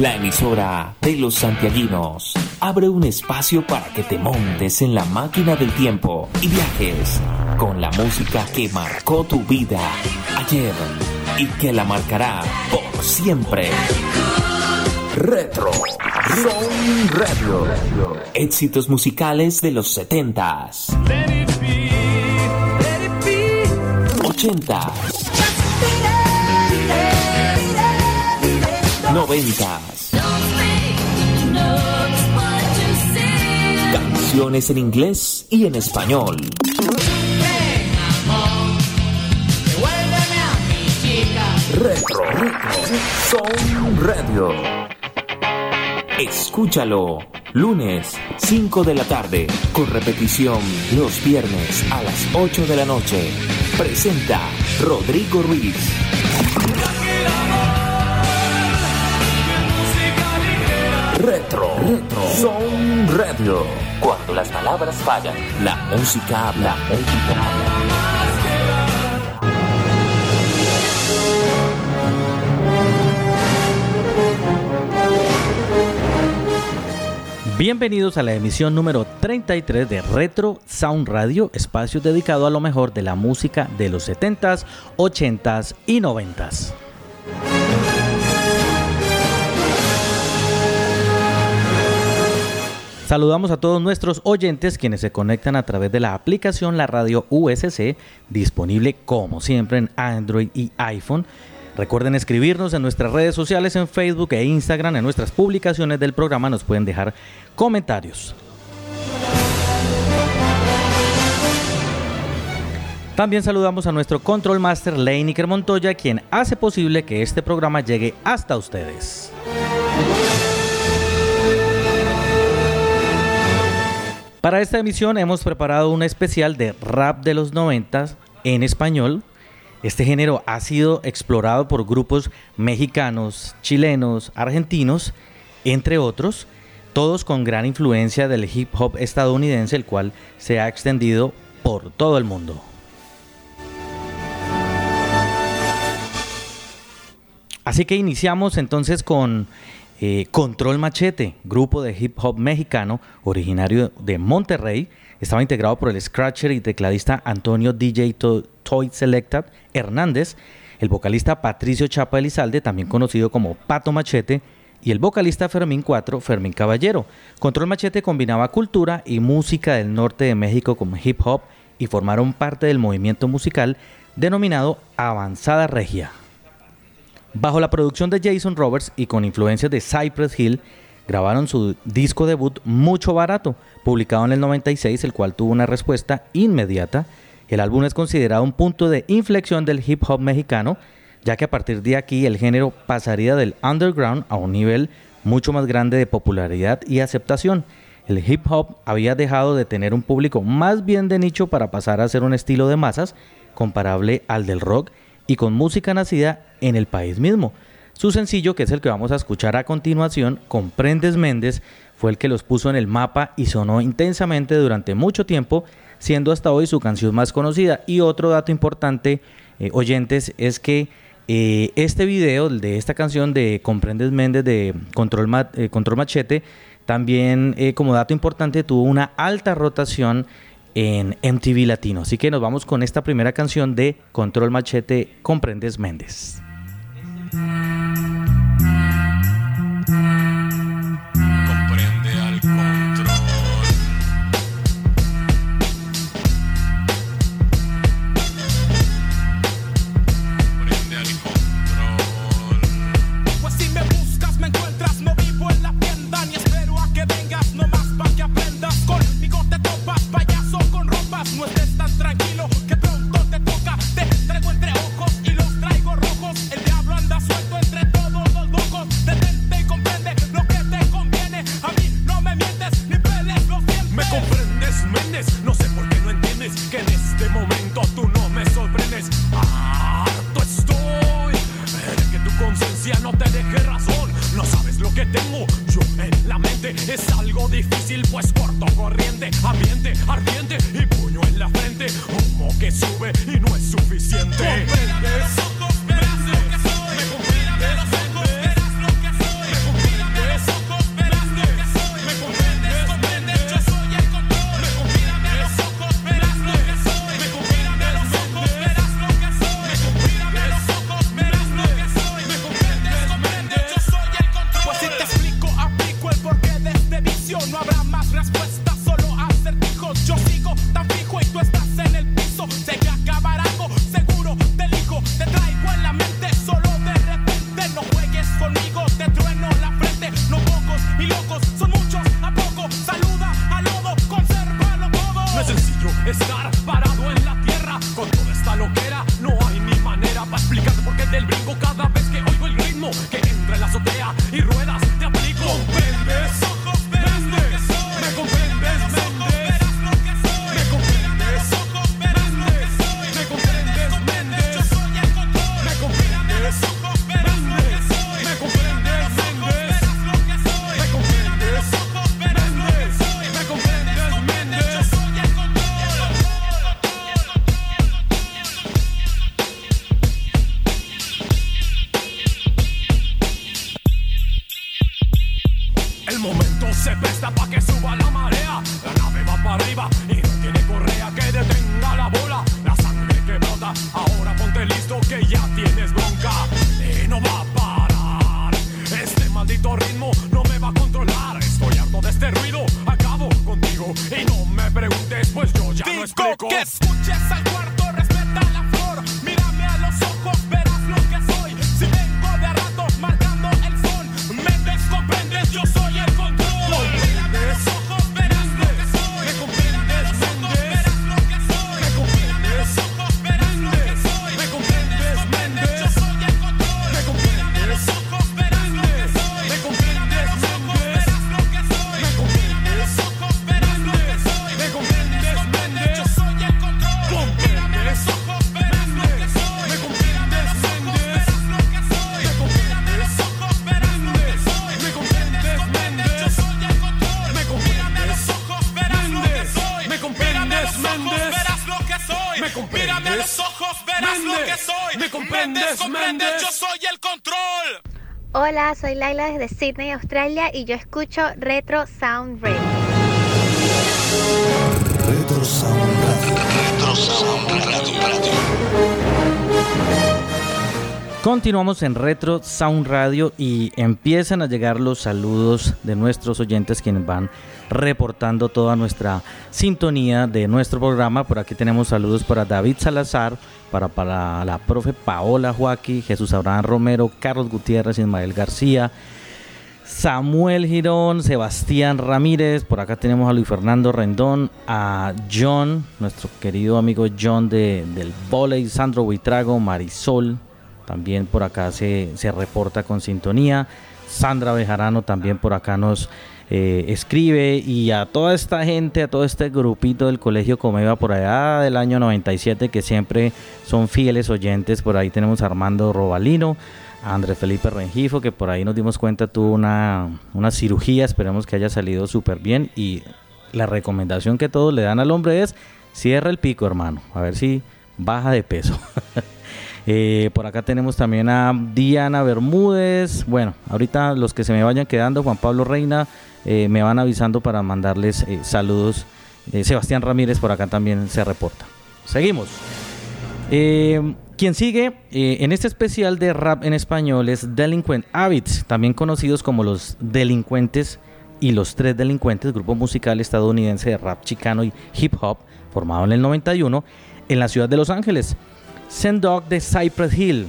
la emisora de los santiaguinos. Abre un espacio para que te montes en la máquina del tiempo y viajes con la música que marcó tu vida ayer y que la marcará por siempre. Retro Son Radio. Éxitos musicales de los 70s. 80s. 90s. Canciones en inglés y en español. Retro, Retro, Son Radio. Escúchalo, lunes, 5 de la tarde, con repetición los viernes a las 8 de la noche. Presenta Rodrigo Ruiz. Retro, Son Radio. Cuando las palabras fallan, la música habla. La música habla. Bienvenidos a la emisión número 33 de Retro Sound Radio, espacio dedicado a lo mejor de la música de los 70s, 80s y 90s. Saludamos a todos nuestros oyentes quienes se conectan a través de la aplicación La Radio USC, disponible como siempre en Android y iPhone Recuerden escribirnos en nuestras redes sociales, en Facebook e Instagram, en nuestras publicaciones del programa nos pueden dejar comentarios. También saludamos a nuestro Control Master Leiniker Montoya, quien hace posible que este programa llegue hasta ustedes. Para esta emisión hemos preparado un especial de rap de los 90 en español este género ha sido explorado por grupos mexicanos, chilenos, argentinos, entre otros, todos con gran influencia del hip hop estadounidense, el cual se ha extendido por todo el mundo. Así que iniciamos entonces con eh, Control Machete, grupo de hip hop mexicano originario de Monterrey. Estaba integrado por el scratcher y tecladista Antonio DJ Toy Selected Hernández, el vocalista Patricio Chapa Elizalde, también conocido como Pato Machete, y el vocalista Fermín 4, Fermín Caballero. Control Machete combinaba cultura y música del norte de México como hip hop y formaron parte del movimiento musical denominado Avanzada Regia. Bajo la producción de Jason Roberts y con influencias de Cypress Hill, grabaron su disco debut Mucho Barato, publicado en el 96, el cual tuvo una respuesta inmediata el álbum es considerado un punto de inflexión del hip hop mexicano, ya que a partir de aquí el género pasaría del underground a un nivel mucho más grande de popularidad y aceptación. El hip hop había dejado de tener un público más bien de nicho para pasar a ser un estilo de masas comparable al del rock y con música nacida en el país mismo. Su sencillo, que es el que vamos a escuchar a continuación, Comprendes Méndez, fue el que los puso en el mapa y sonó intensamente durante mucho tiempo siendo hasta hoy su canción más conocida. Y otro dato importante, eh, oyentes, es que eh, este video de esta canción de Comprendes Méndez de Control, eh, Control Machete, también como dato importante tuvo una alta rotación en MTV Latino. Así que nos vamos con esta primera canción de Control Machete, Comprendes Méndez. Soy Laila desde Sydney, Australia y yo escucho Retro Sound Radio. Retro Sound Radio. Retro Sound Continuamos en Retro Sound Radio y empiezan a llegar los saludos de nuestros oyentes quienes van reportando toda nuestra sintonía de nuestro programa. Por aquí tenemos saludos para David Salazar, para, para la profe Paola Joaquín, Jesús Abraham Romero, Carlos Gutiérrez, Ismael García, Samuel Girón, Sebastián Ramírez, por acá tenemos a Luis Fernando Rendón, a John, nuestro querido amigo John de, del volei, Sandro Buitrago, Marisol, también por acá se, se reporta con sintonía, Sandra Bejarano también por acá nos eh, escribe y a toda esta gente, a todo este grupito del Colegio Comeva por allá del año 97 que siempre son fieles oyentes, por ahí tenemos a Armando Robalino, a Andrés Felipe Rengifo, que por ahí nos dimos cuenta tuvo una, una cirugía, esperemos que haya salido súper bien y la recomendación que todos le dan al hombre es cierra el pico hermano, a ver si baja de peso. Eh, por acá tenemos también a Diana Bermúdez. Bueno, ahorita los que se me vayan quedando, Juan Pablo Reina, eh, me van avisando para mandarles eh, saludos. Sebastián Ramírez por acá también se reporta. Seguimos. Quien sigue en este especial de rap en español es Delinquent Habits, también conocidos como los delincuentes y los tres delincuentes, grupo musical estadounidense de rap chicano y hip hop, formado en el 91 en la ciudad de Los Ángeles. Dog de Cypress Hill,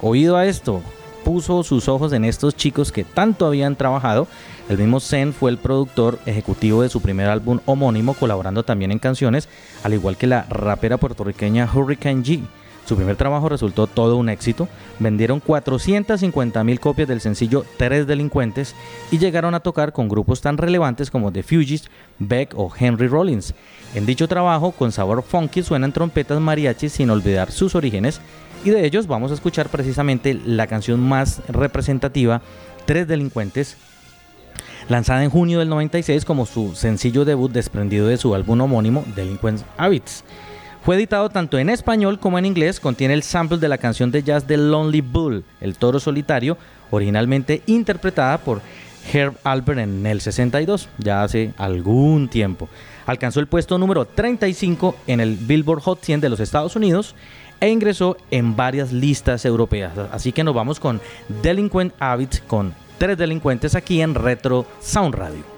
oído a esto, puso sus ojos en estos chicos que tanto habían trabajado. El mismo Zen fue el productor ejecutivo de su primer álbum homónimo, colaborando también en canciones, al igual que la rapera puertorriqueña Hurricane G. Su primer trabajo resultó todo un éxito. Vendieron 450 mil copias del sencillo Tres Delincuentes y llegaron a tocar con grupos tan relevantes como The Fugees, Beck o Henry Rollins. En dicho trabajo, con sabor funky, suenan trompetas mariachis sin olvidar sus orígenes y de ellos vamos a escuchar precisamente la canción más representativa, Tres Delincuentes, lanzada en junio del 96 como su sencillo debut desprendido de su álbum homónimo Delinquent Habits. Fue editado tanto en español como en inglés, contiene el sample de la canción de jazz The Lonely Bull, El Toro Solitario, originalmente interpretada por Herb Alpert en el 62, ya hace algún tiempo. Alcanzó el puesto número 35 en el Billboard Hot 100 de los Estados Unidos e ingresó en varias listas europeas. Así que nos vamos con Delinquent Habits con tres delincuentes aquí en Retro Sound Radio.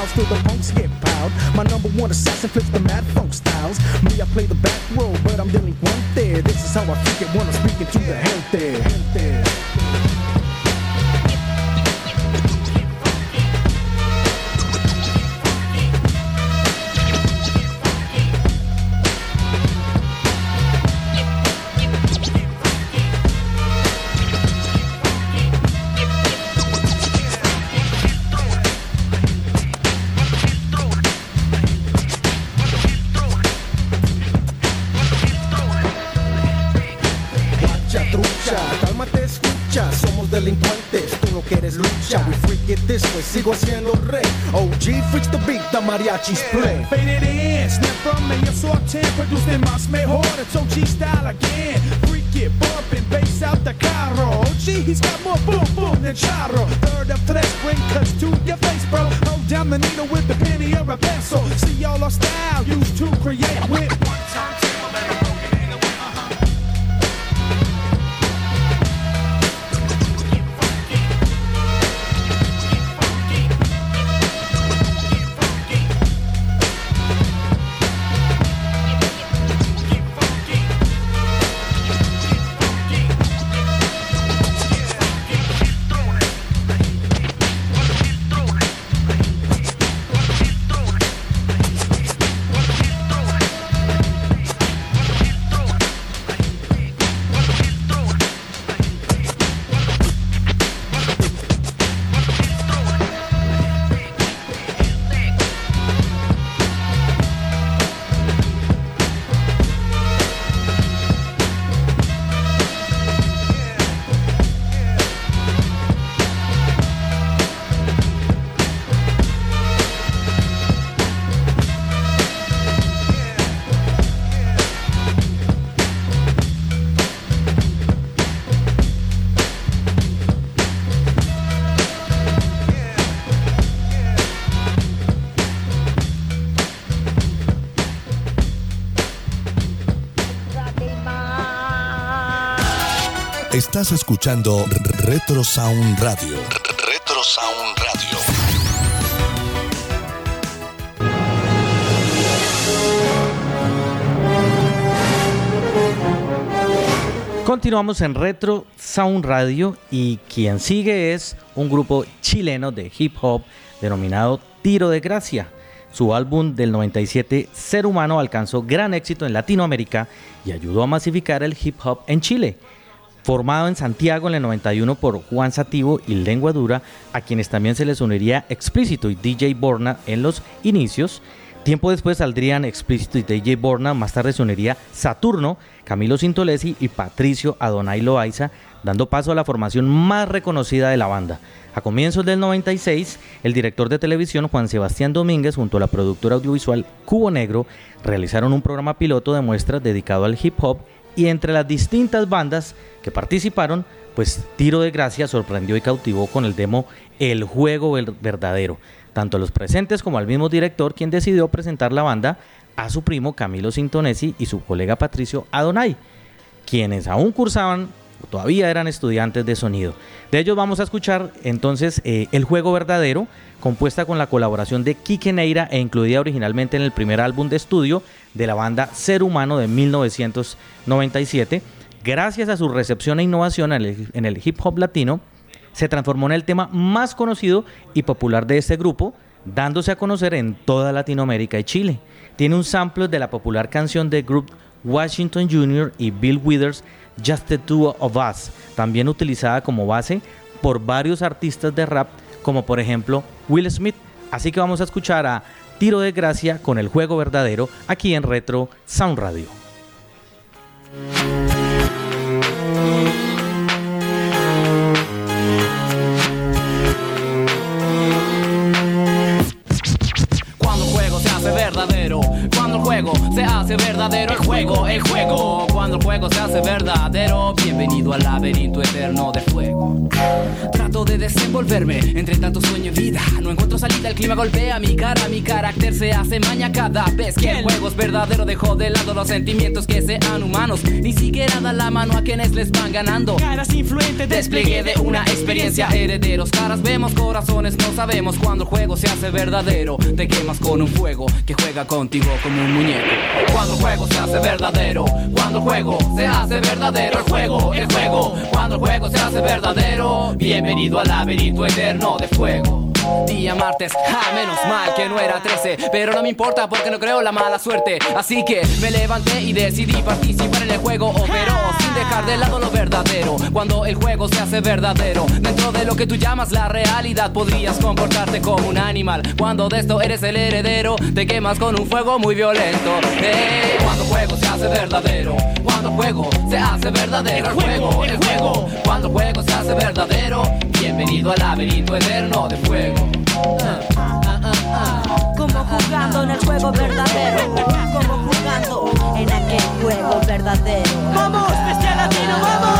mannerism till the punks get piled. My number one assassin flips the mad funk styles. Me, I play the back row, but I'm delinquent there. This is how I think it when I'm speaking to the gente. gente. Sigo siendo rey OG freaks the beat, the mariachis play Faded in, snap from el sortén, producen más mejor, it's OG style again. Freak it, bumping, bass out the carro. OG, he's got more boom boom than charro. Third of tres, bring cuts to your face, bro. Hold down the needle with the penny or a pencil. See all our style used to create with one time. Estás escuchando Retro Sound Radio. Retro Sound Radio. Continuamos en Retro Sound Radio y quien sigue es un grupo chileno de hip hop denominado Tiro de Gracia. Su álbum del 97, Ser Humano, alcanzó gran éxito en Latinoamérica y ayudó a masificar el hip hop en Chile. Formado en Santiago en el 91 por Juan Sativo y Lengua Dura, a quienes también se les uniría Explícito y DJ Borna en los inicios, Tiempo después saldrían Explícito y DJ Borna, más tarde se uniría Saturno, Camilo Sintolesi y Patricio Adonai Loaiza, dando paso a la formación más reconocida de la banda. A comienzos del 96, el director de televisión Juan Sebastián Domínguez junto a la productora audiovisual Cubo Negro realizaron un programa piloto de muestras dedicado al hip hop y entre las distintas bandas que participaron, pues Tiro de Gracia sorprendió y cautivó con el demo El Juego Ver- Verdadero, tanto a los presentes como al mismo director quien decidió presentar la banda a su primo Camilo Sintonesi y su colega Patricio Adonai, quienes aún cursaban o todavía eran estudiantes de sonido. De ellos vamos a escuchar entonces eh, El Juego Verdadero, compuesta con la colaboración de Quique Neira e incluida originalmente en el primer álbum de estudio de la banda Ser Humano de 1997. Gracias a su recepción e innovación en el, hip hop latino, se transformó en el tema más conocido y popular de este grupo, dándose a conocer en toda Latinoamérica y Chile. Tiene un sample de la popular canción de Group Washington Jr. y Bill Withers, Just the Two of Us, también utilizada como base por varios artistas de rap, como por ejemplo Will Smith. Así que vamos a escuchar a Tiro de Gracia con el juego verdadero aquí en Retro Sound Radio. Cuando el juego se hace verdadero, el juego, el juego, cuando el juego se hace verdadero, bienvenido al laberinto eterno de fuego. Trato de desenvolverme entre tanto sueño y vida, no encuentro salida, el clima golpea mi cara, mi carácter se hace maña cada vez que el juego es verdadero, dejo de lado los sentimientos que sean humanos, ni siquiera da la mano a quienes les van ganando. Caras influentes, Despliegue de una experiencia. Herederos Caras vemos, corazones no sabemos. Cuando el juego se hace verdadero Te quemas con un fuego que juega contigo como un muñeco. Cuando el juego se hace verdadero Cuando el juego se hace verdadero El juego, el juego Cuando el juego se hace verdadero. Bienvenido al laberinto eterno de fuego. Día martes, ah, menos mal que no era 13 Pero no me importa porque no creo la mala suerte. Así que me levanté y decidí participar en el juego Operó sin dejar de lado lo verdadero Cuando el juego se hace verdadero. Dentro de lo que tú llamas la realidad Podrías comportarte como un animal. Cuando de esto eres el heredero Te quemas con un fuego muy violento. Eh, Cuando juego se hace verdadero Cuando el juego se hace verdadero. El juego, el juego Cuando el juego se hace verdadero. Bienvenido al laberinto eterno de fuego. Como jugando en el juego verdadero. En aquel juego verdadero. ¡Vamos, bestia latino, vamos!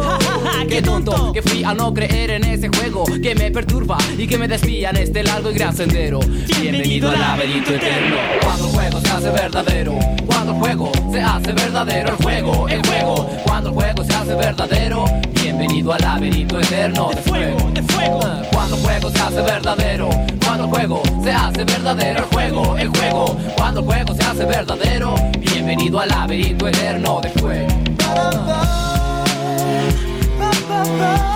Qué tonto que fui a no creer en ese juego que me perturba y que me desvía en este largo y gran sendero. Bienvenido al laberinto eterno. Cuando el juego se hace verdadero, cuando el juego se hace verdadero, el juego, el juego. Cuando el juego se hace verdadero, bienvenido al laberinto eterno de fuego, de fuego. Cuando el juego se hace verdadero, cuando el juego se hace verdadero, el juego, el juego. Cuando el juego se hace verdadero, bienvenido al laberinto eterno de fuego. Hola,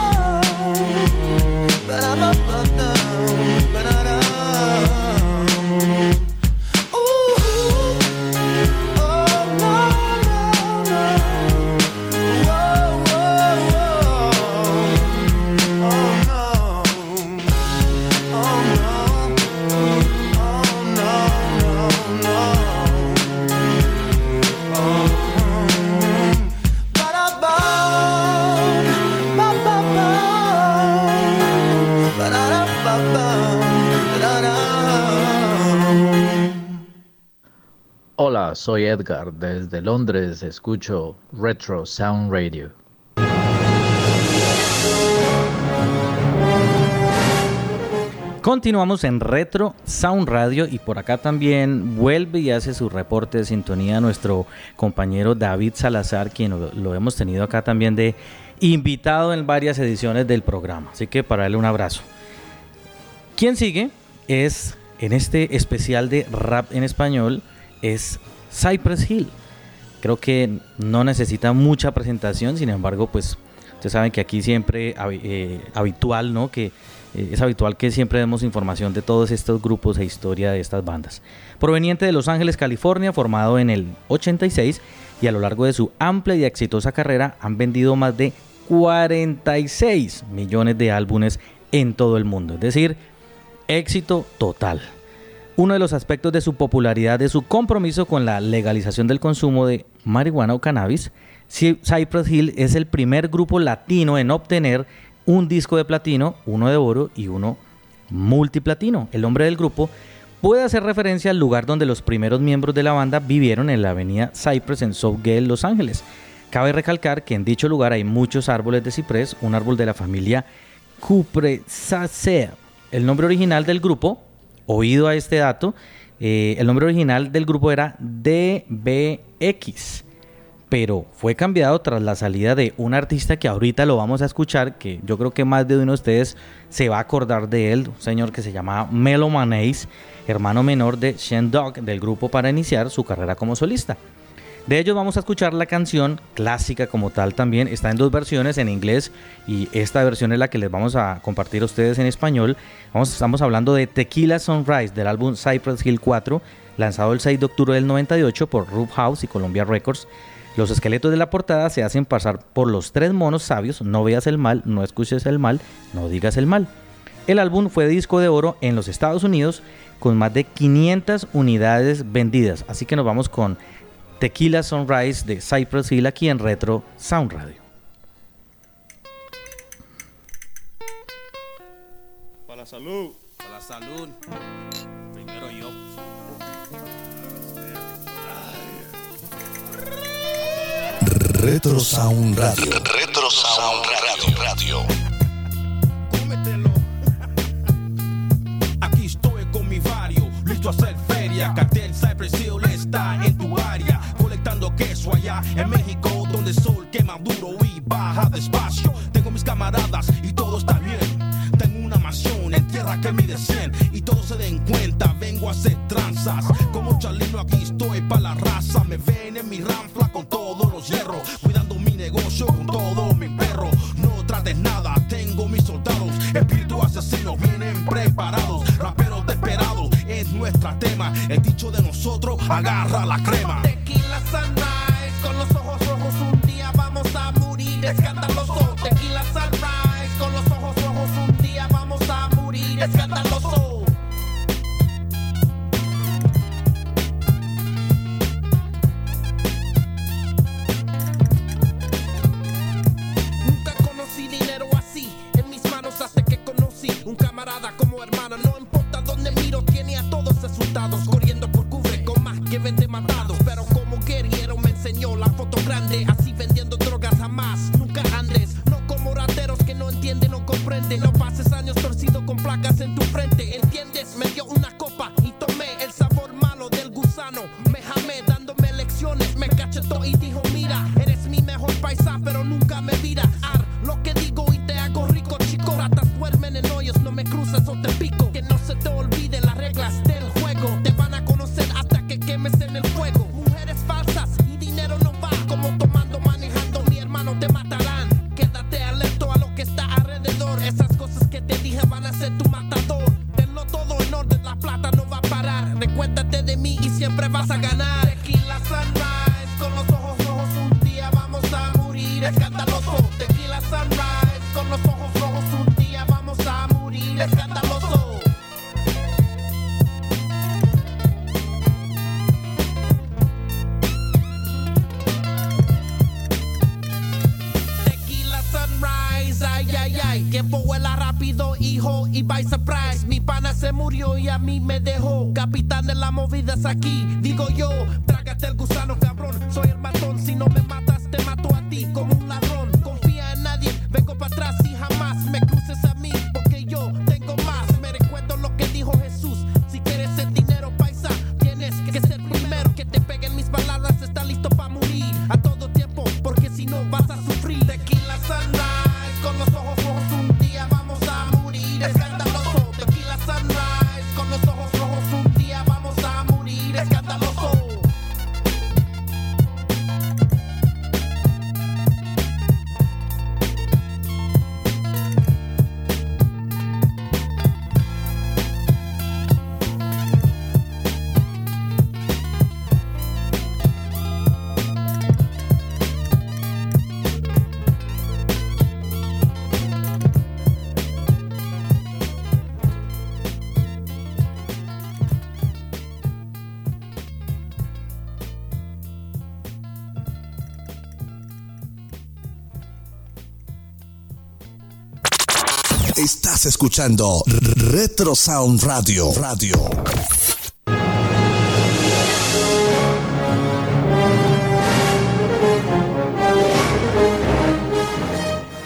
soy Edgar. Desde Londres escucho Retro Sound Radio. Continuamos en Retro Sound Radio y por acá también vuelve y hace su reporte de sintonía nuestro compañero David Salazar, quien lo, lo hemos tenido acá también de invitado en varias ediciones del programa. Así que para él un abrazo. Quien sigue es en este especial de rap en español es Cypress Hill. Creo que no necesita mucha presentación, sin embargo, pues ustedes saben que aquí siempre eh, habitual, ¿no? Que eh, es habitual que siempre demos información de todos estos grupos e historia de estas bandas. Proveniente de Los Ángeles, California, formado en el 86 y a lo largo de su amplia y exitosa carrera han vendido más de 46 millones de álbumes en todo el mundo. Es decir, éxito total. Uno de los aspectos de su popularidad es su compromiso con la legalización del consumo de marihuana o cannabis. Cy- Cypress Hill es el primer grupo latino en obtener un disco de platino, uno de oro y uno multiplatino. El nombre del grupo puede hacer referencia al lugar donde los primeros miembros de la banda vivieron en la avenida Cypress en Southgate, Los Ángeles. Cabe recalcar que en dicho lugar hay muchos árboles de ciprés, un árbol de la familia Cupressaceae. El nombre original del grupo oído a este dato, eh, el nombre original del grupo era DBX, pero fue cambiado tras la salida de un artista que ahorita lo vamos a escuchar, que yo creo que más de uno de ustedes se va a acordar de él, un señor que se llama Melo Manéis, hermano menor de Shen Dog del grupo para iniciar su carrera como solista. De ellos vamos a escuchar la canción clásica como tal también. Está en dos versiones, en inglés y esta versión es la que les vamos a compartir a ustedes en español. Vamos, estamos hablando de Tequila Sunrise del álbum Cypress Hill 4, lanzado el 6 de octubre del 98 por Rube House y Columbia Records. Los esqueletos de la portada se hacen pasar por los tres monos sabios, no veas el mal, no escuches el mal, no digas el mal. El álbum fue disco de oro en los Estados Unidos con más de 500 unidades vendidas. Así que nos vamos con Tequila Sunrise de Cypress Hill aquí en Retro Sound Radio. Para la salud. Para la salud. Primero yo. Retro Sound Radio. Retro Sound Radio. Radio. Aquí estoy con mi vario, listo a hacer feria. Cartel Cypress Hill está en tu área. Allá en México, donde el sol quema duro y baja despacio. Tengo mis camaradas y todo está bien. Tengo una mansión en tierra que mide 100 y todos se den cuenta. Vengo a hacer tranzas. Como Chalino aquí estoy pa' la raza. Me ven en mi ranfla con todos los hierros. Cuidando mi negocio con todo mi perro. No trates nada, tengo mis soldados. Espíritus asesinos vienen preparados. Raperos desesperados es nuestra tema. El dicho de nosotros agarra la crema. Tequila Sunrise, con los ojos rojos un día vamos a morir escandaloso. Tequila Sunrise, ay, ay, ay. Tiempo vuela rápido, hijo, y by surprise. Mi pana se murió y a mí me dejó. Capitán de las movidas aquí, digo yo. Trágate el gusano, cabrón. Soy el matón, si no me matas, te mato a ti como un ladrón. Escuchando Retro Sound Radio. Radio.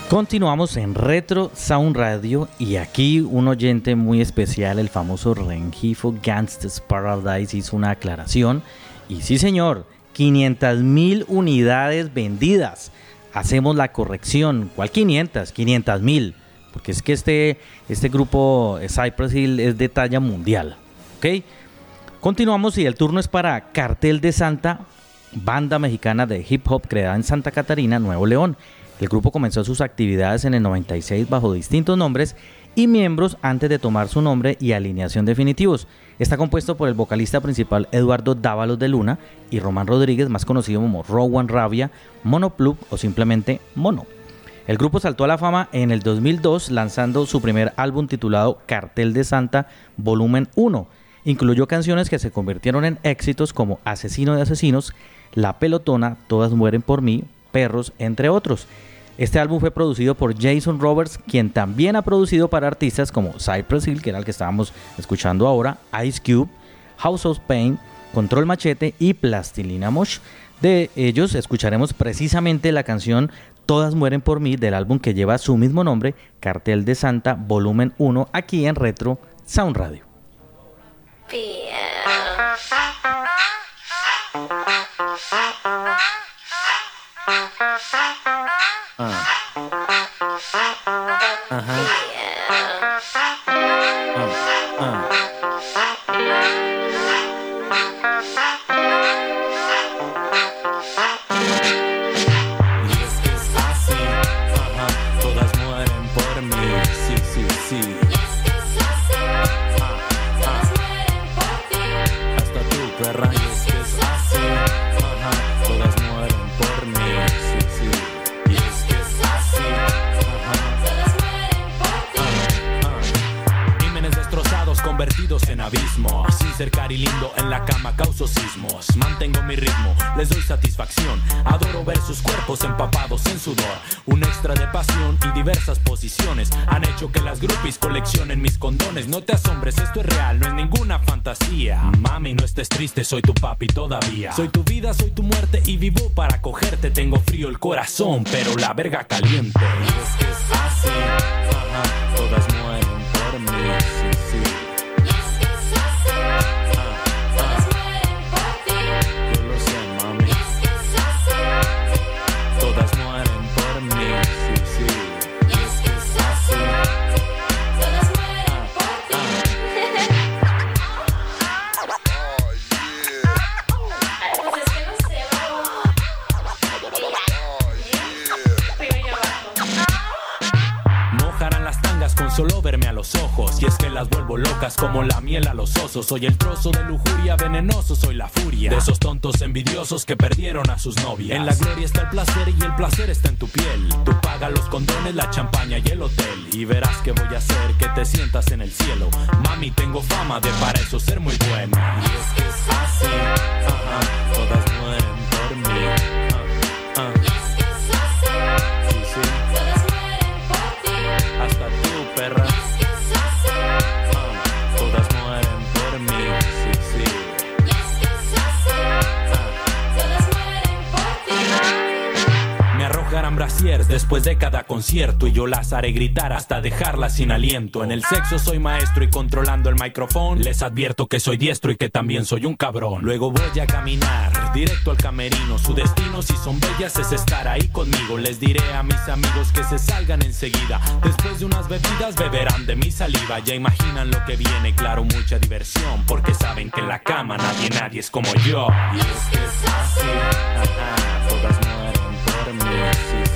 Continuamos en Retro Sound Radio y aquí un oyente muy especial, el famoso Rengifo Gangsters Paradise, hizo una aclaración. Y sí, señor, 500 mil unidades vendidas. Hacemos la corrección. ¿Cuál 500? 500 mil. Porque es que este, este grupo Cypress Hill es de talla mundial. ¿Ok? Continuamos y el turno es para Cartel de Santa, banda mexicana de hip hop creada en Santa Catarina, Nuevo León. El grupo comenzó sus actividades en el 96 bajo distintos nombres y miembros antes de tomar su nombre y alineación definitivos. Está compuesto por el vocalista principal Eduardo Dávalos de Luna y Román Rodríguez, más conocido como Rowan Rabia, Mono Plug o simplemente Mono. El grupo saltó a la fama en el 2002 lanzando su primer álbum titulado Cartel de Santa Volumen 1. Incluyó canciones que se convirtieron en éxitos como Asesino de Asesinos, La Pelotona, Todas Mueren por mí, Perros, entre otros. Este álbum fue producido por Jason Roberts, quien también ha producido para artistas como Cypress Hill, que era el que estábamos escuchando ahora, Ice Cube, House of Pain, Control Machete y Plastilina Mosh. De ellos escucharemos precisamente la canción Todas mueren por mí del álbum que lleva su mismo nombre, Cartel de Santa, volumen 1, aquí en Retro Sound Radio. Triste, soy tu papi todavía. Soy tu vida, soy tu muerte y vivo para cogerte. Tengo frío el corazón, pero la verga caliente. Y es que es así, Soy el trozo de lujuria venenoso, soy la furia. De esos tontos envidiosos que perdieron a sus novias. En la gloria está el placer y el placer está en tu piel. Tú paga los condones, la champaña y el hotel. Y verás que voy a hacer que te sientas en el cielo. Mami, tengo fama de para eso ser muy buena. Y es que es así, todas mueren por mí. Después de cada concierto y yo las haré gritar hasta dejarlas sin aliento. En el sexo soy maestro y controlando el micrófono les advierto que soy diestro y que también soy un cabrón. Luego voy a caminar directo al camerino. Su destino si son bellas es estar ahí conmigo. Les diré a mis amigos que se salgan enseguida. Después de unas bebidas beberán de mi saliva. Ya imaginan lo que viene, claro, mucha diversión. Porque saben que en la cama nadie, nadie es como yo. Y es que es así, ajá, todas mueren por mí, sí,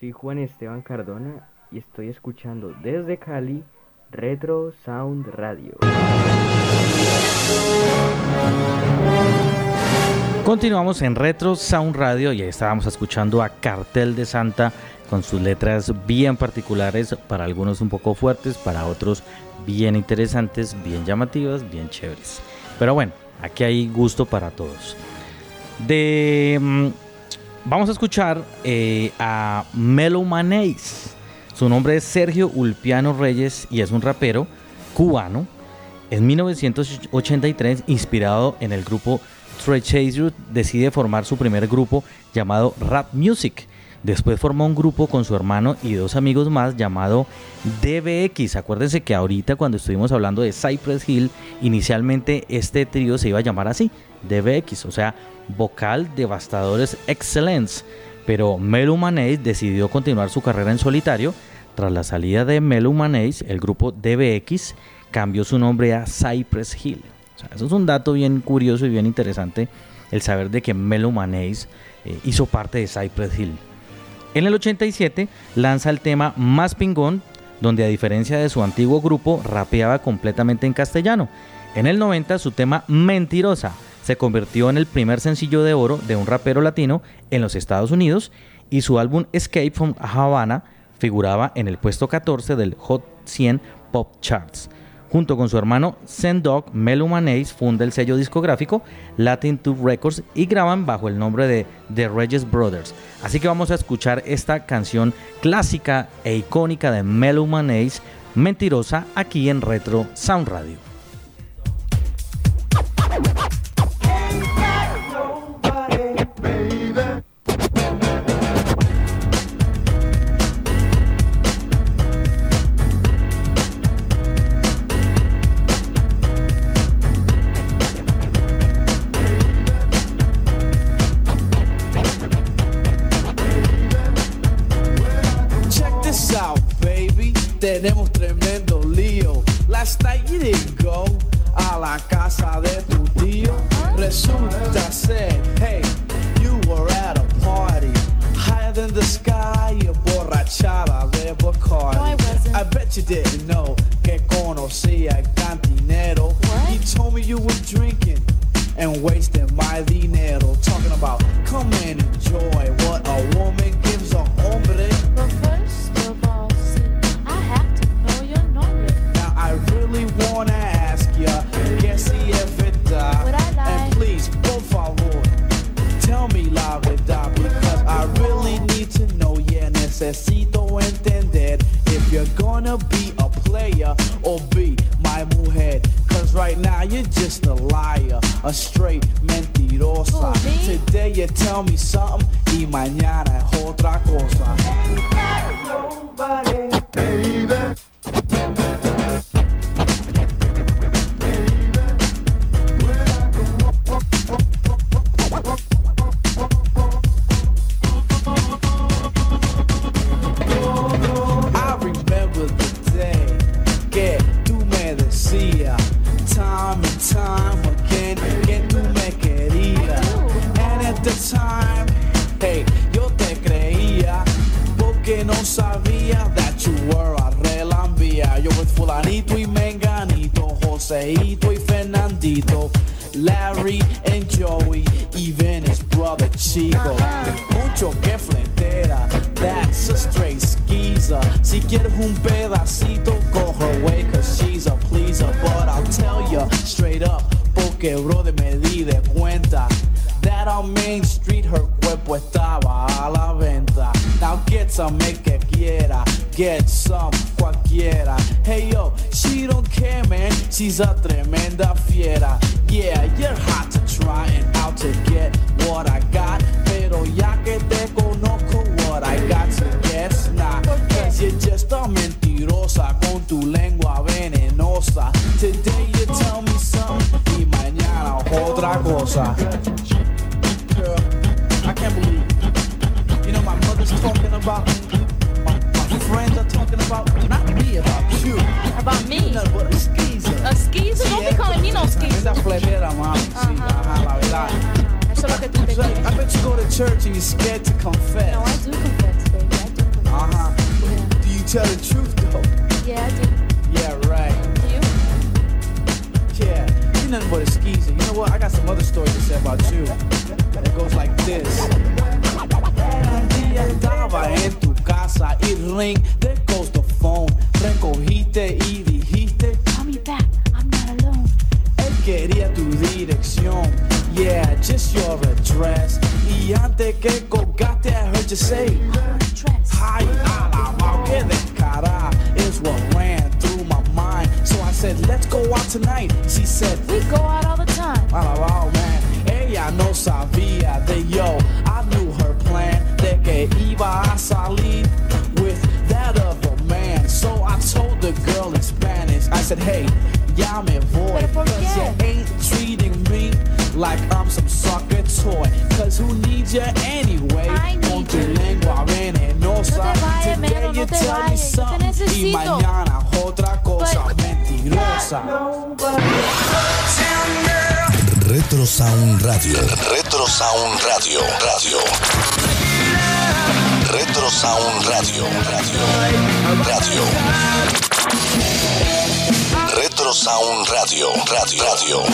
soy Juan Esteban Cardona y estoy escuchando desde Cali Retro Sound Radio. Continuamos en Retro Sound Radio y ahí estábamos escuchando a Cartel de Santa con sus letras bien particulares, para algunos un poco fuertes, para otros bien interesantes, bien llamativas, bien chéveres. Pero bueno, aquí hay gusto para todos. De, mm, vamos a escuchar eh, a Melo Manéis. Su nombre es Sergio Ulpiano Reyes y es un rapero cubano. En 1983, inspirado en el grupo Treasure, decide formar su primer grupo llamado Rap Music. Después formó un grupo con su hermano y dos amigos más llamado DBX. Acuérdense que ahorita cuando estuvimos hablando de Cypress Hill, inicialmente este trío se iba a llamar así, DBX, o sea, Vocal Devastadores Excellence. Pero Melo Manéis decidió continuar su carrera en solitario. Tras la salida de Melo Manéis, el grupo DBX cambió su nombre a Cypress Hill. Eso es un dato bien curioso y bien interesante, el saber de que Manéis eh, hizo parte de Cypress Hill. En el 87 lanza el tema Más Pingón, donde a diferencia de su antiguo grupo rapeaba completamente en castellano. En el 90 su tema Mentirosa se convirtió en el primer sencillo de oro de un rapero latino en los Estados Unidos y su álbum Escape from Havana figuraba en el puesto 14 del Hot 100 Pop Charts. Junto con su hermano Sendog, Melo Manéis funda el sello discográfico Latin Tube Records y graban bajo el nombre de The Regis Brothers. Así que vamos a escuchar esta canción clásica e icónica de Melo Manéis, Mentirosa, aquí en Retro Sound Radio. Time que tú me querías. And at the time, hey, yo te creía porque no sabía that you were a relambía. Yo with fulanito y menganito, Joseito y Fernandito. Larry and Joey, even his brother Chico. Mucho que frontera, that's a straight skeezer. Si quieres un pedacito, On Main Street her cuerpo estaba a la venta. Now get some, make que quiera. Get some, cualquiera. Hey yo, she don't care, man. She's a tremenda fiera. Yeah, you're hot to try and out to get what I got. Pero ya que te conozco, what I got to guess not. Cause you're just a mentirosa con tu lengua venenosa. Today you tell me something y mañana otra cosa. La verdad. Eso es lo que tú te. I bet you go to church and you're scared to confess. No, I do confess. baby. Uh huh. Do you tell the truth though. Yeah, I do. Yeah, right. You? Yeah, you're nothing but a skeezer. You know what? I got some other stories to say about you. It goes like this. Estaba en tu casa y ring, there goes the phone. Recogiste y Y antes que colgaste, I heard you say, mentirosa. Retro Sound Radio. Retro Sound Radio. Radio. Retro Sound Radio. Radio. Radio. Retro Sound Radio. Radio. Radio.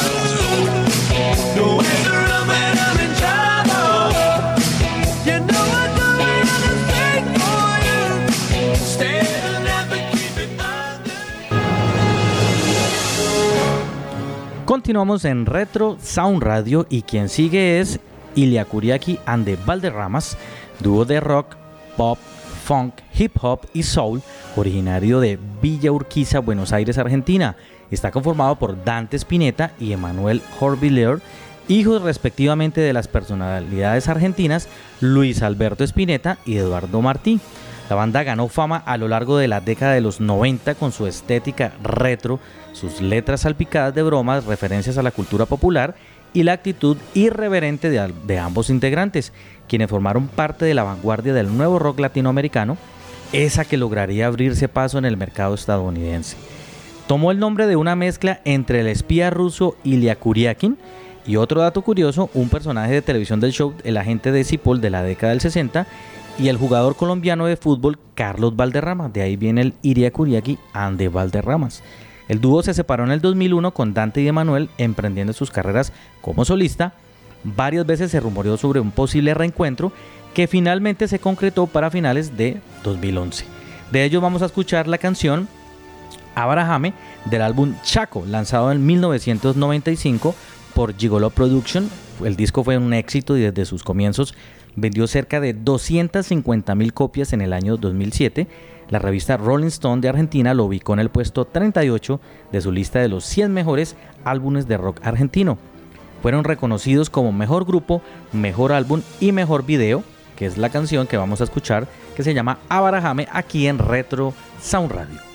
Continuamos en Retro Sound Radio y quien sigue es Ilia Kuriaki and the Valderramas, dúo de rock, pop, funk, hip hop y soul, originario de Villa Urquiza, Buenos Aires, Argentina. Está conformado por Dante Spinetta y Emanuel Horviller, hijos respectivamente de las personalidades argentinas Luis Alberto Spinetta y Eduardo Martí. La banda ganó fama a lo largo de la década de los 90 con su estética retro, sus letras salpicadas de bromas, referencias a la cultura popular y la actitud irreverente de, ambos integrantes, quienes formaron parte de la vanguardia del nuevo rock latinoamericano, esa que lograría abrirse paso en el mercado estadounidense. Tomó el nombre de una mezcla entre el espía ruso Ilya Kuryakin y otro dato curioso, un personaje de televisión del show El agente de Cipoll de la década del 60 y el jugador colombiano de fútbol Carlos Valderrama. De ahí viene el Iria Kuriaki and the Valderramas. El dúo se separó en el 2001 con Dante y Emanuel emprendiendo sus carreras como solista. Varias veces se rumoreó sobre un posible reencuentro que finalmente se concretó para finales de 2011. De ello vamos a escuchar la canción Abrahame del álbum Chaco, lanzado en 1995 por Gigolo Production. El disco fue un éxito y desde sus comienzos vendió cerca de 250 mil copias en el año 2007. La revista Rolling Stone de Argentina lo ubicó en el puesto 38 de su lista de los 100 mejores álbumes de rock argentino. Fueron reconocidos como mejor grupo, mejor álbum y mejor video, que es la canción que vamos a escuchar, que se llama Abarajame aquí en Retro Sound Radio.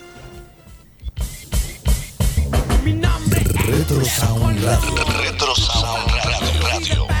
Retro Sound Radio. Retro Sound Radio. Radio.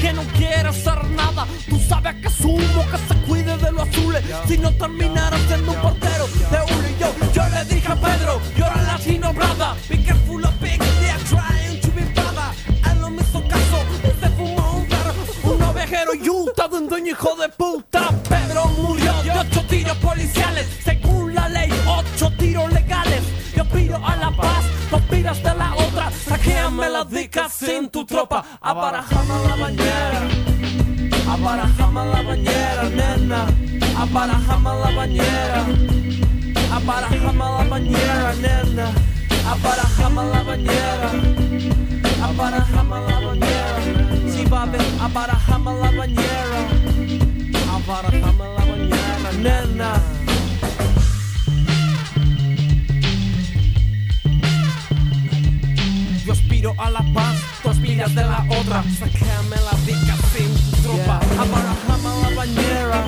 Que no quiere hacer nada. Tú sabes que sumo que se cuide de los azules. Si no terminara siendo un portero de uno y yo Yo le dije a Pedro, yo era latino brother Be careful of pigs, they are trying to be brother Él no me hizo caso y se fumó un perro Un ovejero de un hijo de puta Saqueame la dica sin tu tropa. Abarajame la bañera. Abarajame la bañera, nena. Abarajame la bañera. Abarajame la bañera, nena. Abarajame la bañera. Abarajame la bañera. Sí, baby, abarajame la bañera. Abarajame la bañera, nena Aspiro a la paz, tú aspiras de la otra. Sácame la dica sin tu tropa. Abarajame la bañera.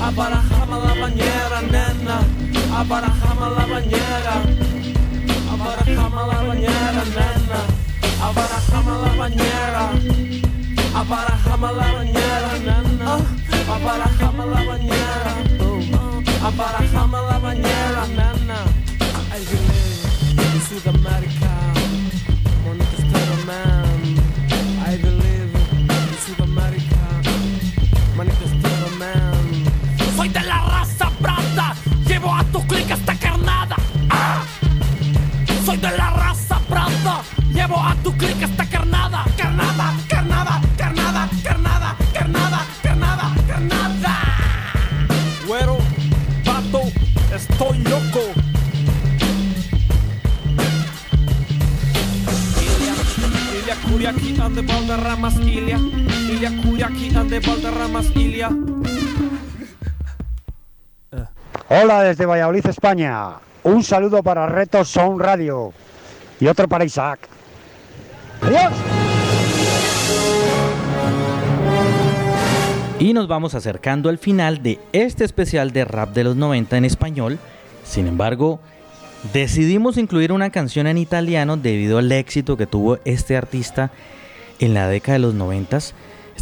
Abarajame la bañera, nena. Abarajame la bañera. Abarajame la bañera, nena. Abarajame la bañera. Abarajame la bañera, nena. Abarajame la bañera. Abarajame la bañera, nena. Ay, Sudamérica. De la raza branda. Llevo a tu clic esta carnada. Carnada, carnada, carnada, carnada, carnada, carnada, carnada. Güero, vato, estoy loco. Ilia Kuriaki and the Valderramas Ilia Ilia Kuriaki and the Valderramas Ilia Hola desde Valladolid, España. Un saludo para Reto Sound Radio y otro para Isaac. Adiós. Y nos vamos acercando al final de este especial de rap de los 90 en español. Sin embargo, decidimos incluir una canción en italiano debido al éxito que tuvo este artista en la década de los 90.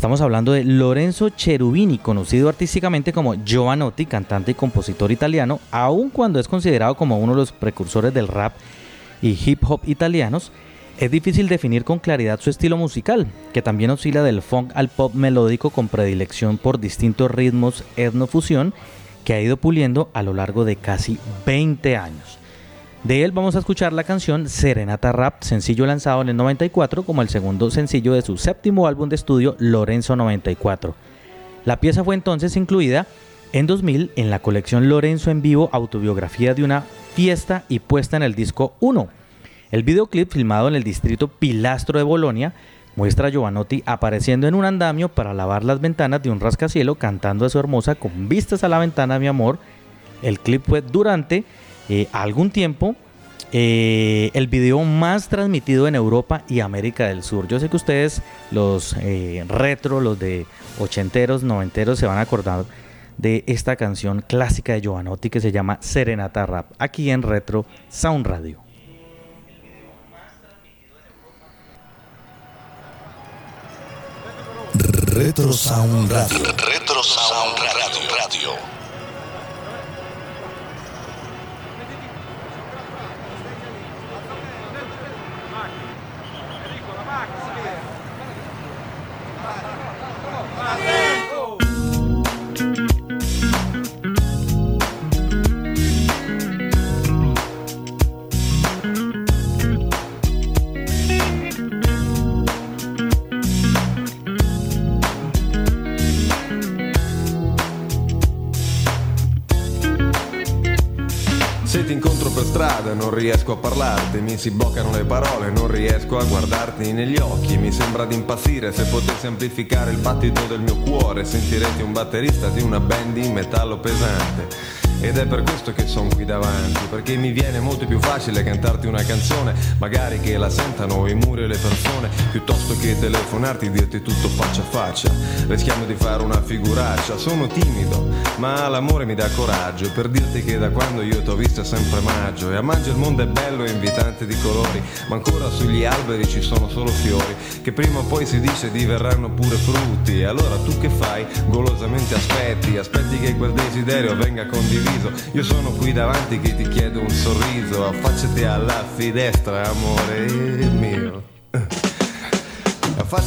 Estamos hablando de Lorenzo Cherubini, conocido artísticamente como Giovanotti, cantante y compositor italiano, aun cuando es considerado como uno de los precursores del rap y hip hop italianos. Es difícil definir con claridad su estilo musical, que también oscila del funk al pop melódico con predilección por distintos ritmos etnofusión que ha ido puliendo a lo largo de casi 20 años. De él vamos a escuchar la canción Serenata Rap, sencillo lanzado en el 94 como el segundo sencillo de su séptimo álbum de estudio Lorenzo 94. La pieza fue entonces incluida en 2000 en la colección Lorenzo en vivo autobiografía de una fiesta y puesta en el disco 1. El videoclip filmado en el distrito Pilastro de Bolonia muestra a Giovanotti apareciendo en un andamio para lavar las ventanas de un rascacielo cantando a su hermosa con vistas a la ventana mi amor. El clip fue durante eh, algún tiempo eh, el video más transmitido en Europa y América del Sur. Yo sé que ustedes, los eh, retro, los de ochenteros, noventeros, se van a acordar de esta canción clásica de Giovanotti que se llama Serenata Rap, aquí en Retro Sound Radio. Retro Sound Radio. Retro Sound Radio. Non riesco a parlarti, mi si bloccano le parole, non riesco a guardarti negli occhi, mi sembra di impazzire, se potessi amplificare il battito del mio cuore, sentirete un batterista di una band di metallo pesante. Ed è per questo che sono qui davanti, perché mi viene molto più facile cantarti una canzone, magari che la sentano i muri e le persone, piuttosto che telefonarti e dirti tutto faccia a faccia. Rischiamo di fare una figuraccia, sono timido, ma l'amore mi dà coraggio per dirti che da quando io t'ho vista è sempre maggio e a maggio il mondo è bello e invitante di colori, ma ancora sugli alberi ci sono solo fiori, che prima o poi si dice diverranno pure frutti. E allora tu che fai? Golosamente aspetti, aspetti che quel desiderio venga condiviso. Io sono qui davanti che ti chiedo un sorriso, affacciati alla finestra, amore mio.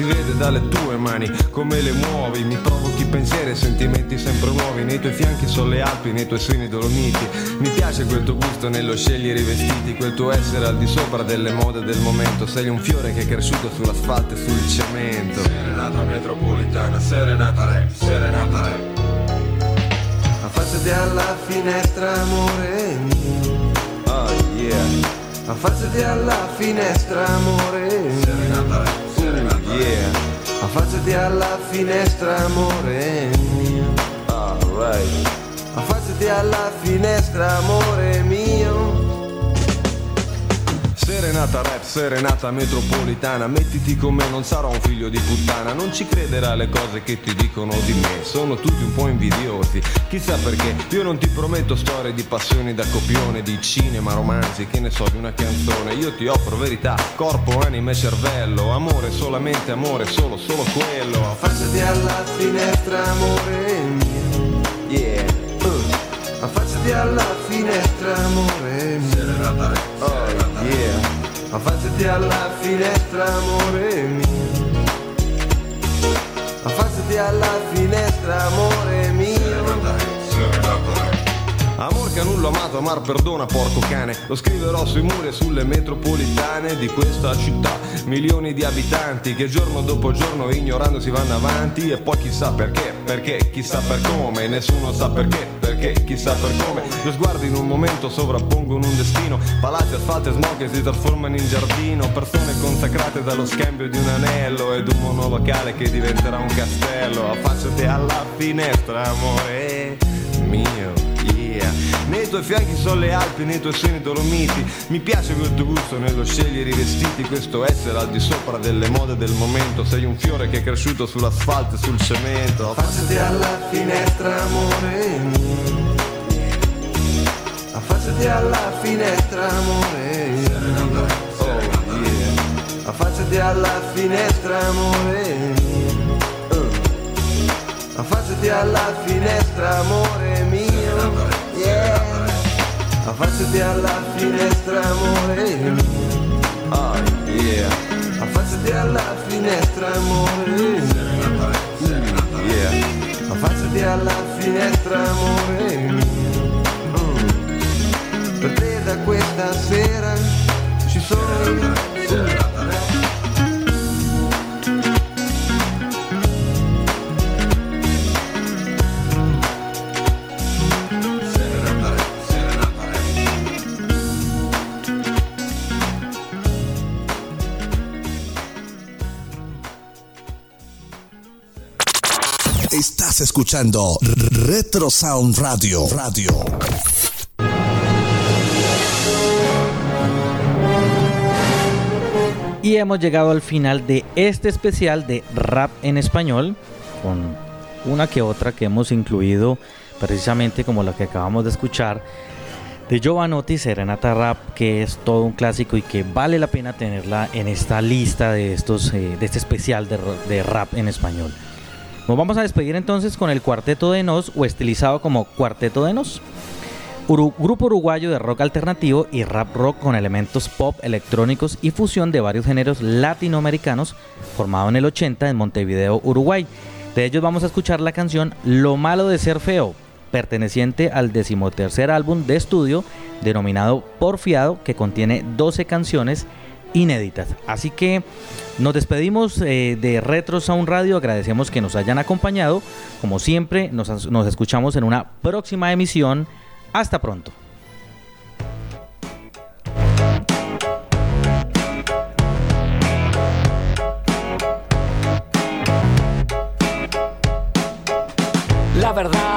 Si vede dalle tue mani come le muovi. Mi provochi pensieri e sentimenti sempre nuovi. Nei tuoi fianchi sono le Alpi, nei tuoi seni dolomiti. Mi piace quel tuo gusto nello scegliere i vestiti Quel tuo essere al di sopra delle mode del momento. Sei un fiore che è cresciuto sull'asfalto e sul cemento. Serenata metropolitana, serenata rap, serenata rap Affacciati alla finestra amore mio. Oh yeah. Affacciati alla finestra amore Serenata uh, yeah. Affacciati alla finestra amore. Mio Alright Affacciati alla finestra amore mio Serenata rap, serenata metropolitana. Mettiti con me, non sarò un figlio di puttana. Non ci crederà alle cose che ti dicono di me. Sono tutti un po' invidiosi. Chissà perché. Io non ti prometto storie di passioni da copione Di cinema, romanzi, che ne so, di una canzone. Io ti offro verità, corpo, anima e cervello. Amore, solamente amore, solo, solo quello. Affacciati alla finestra, amore mio. Yeah. Affacciati alla finestra, amore mio. Oh yeah Affacciati alla finestra, amore mio. Affacciati alla finestra, amore mio. Amor canulo amato, amar perdona, porco cane. Lo scriverò sui muri e sulle metropolitane di questa città. Milioni di abitanti che giorno dopo giorno ignorando si vanno avanti. E poi chissà perché, perché, chissà per come Nessuno sa perché, perché, chissà per come. Lo sguardo in un momento sovrappongono un destino. Palazzi, asfalti e smog che si trasformano in giardino. Persone consacrate dallo scambio di un anello Ed un monolocale che diventerà un castello. Affacciati alla finestra, amore mio. Tuoi fianchi sono le Alpi, nei tuoi seni dolomiti. Mi piace quel tuo gusto nello scegliere i vestiti Questo essere al di sopra delle mode del momento. Sei un fiore che è cresciuto sull'asfalto e sul cemento. Affacciati alla finestra, amore mio. Affacciati alla finestra, amore mio. Oh yeah. Affacciati alla finestra, amore mio. Uh. Affacciati alla finestra, amore Yeah. Affacciati alla finestra, amore Oh yeah. Affacciati alla finestra, amore Yeah. Affacciati alla finestra, amore Mm. Per te da questa sera ci sono io Escuchando Retro Sound Radio. Radio. Y hemos llegado al final de este especial de rap en español, con una que otra que hemos incluido precisamente como la que acabamos de escuchar de Giovanotti, Serenata Rap, que es todo un clásico y que vale la pena tenerla en esta lista de, estos, eh, de este especial de rap en español. Nos vamos a despedir entonces con el Cuarteto de Nos o estilizado como Cuarteto de Nos. Grupo uruguayo de rock alternativo y rap rock con elementos pop, electrónicos y fusión de varios géneros latinoamericanos, formado en el 80 en Montevideo, Uruguay. De ellos vamos a escuchar la canción Lo malo de ser feo, perteneciente al decimotercer álbum de estudio denominado Porfiado, que contiene 12 canciones inéditas. Así que nos despedimos eh, de Retro Sound Radio, agradecemos que nos hayan acompañado. Como siempre, nos, nos escuchamos en una próxima emisión. Hasta pronto. La verdad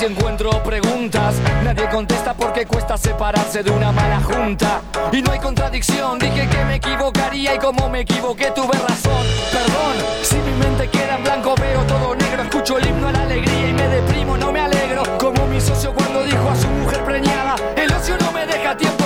y encuentro preguntas. Nadie contesta porque cuesta separarse de una mala junta. Y no hay contradicción, dije que me equivocaría y como me equivoqué tuve razón. Perdón, si mi mente queda en blanco veo todo negro, escucho el himno a la alegría y me deprimo, no me alegro. Como mi socio cuando dijo a su mujer preñada, el ocio no me deja tiempo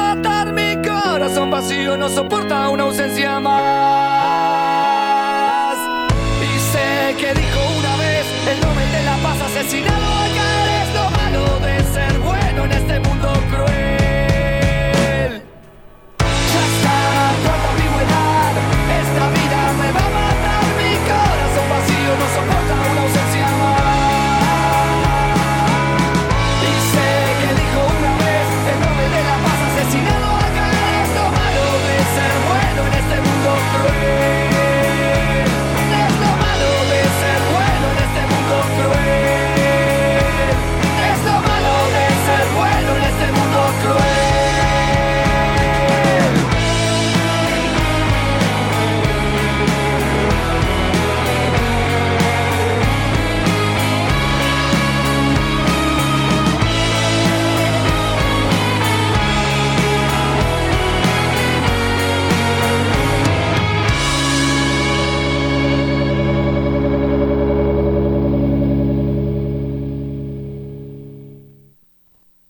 corazón vacío no soporta una ausencia más. Y sé que dijo una vez el nombre de la paz asesinado. Acá es lo malo de ser bueno en este mundo cruel. Ya está pronta mi esta vida me va a matar. Mi corazón vacío no soporta.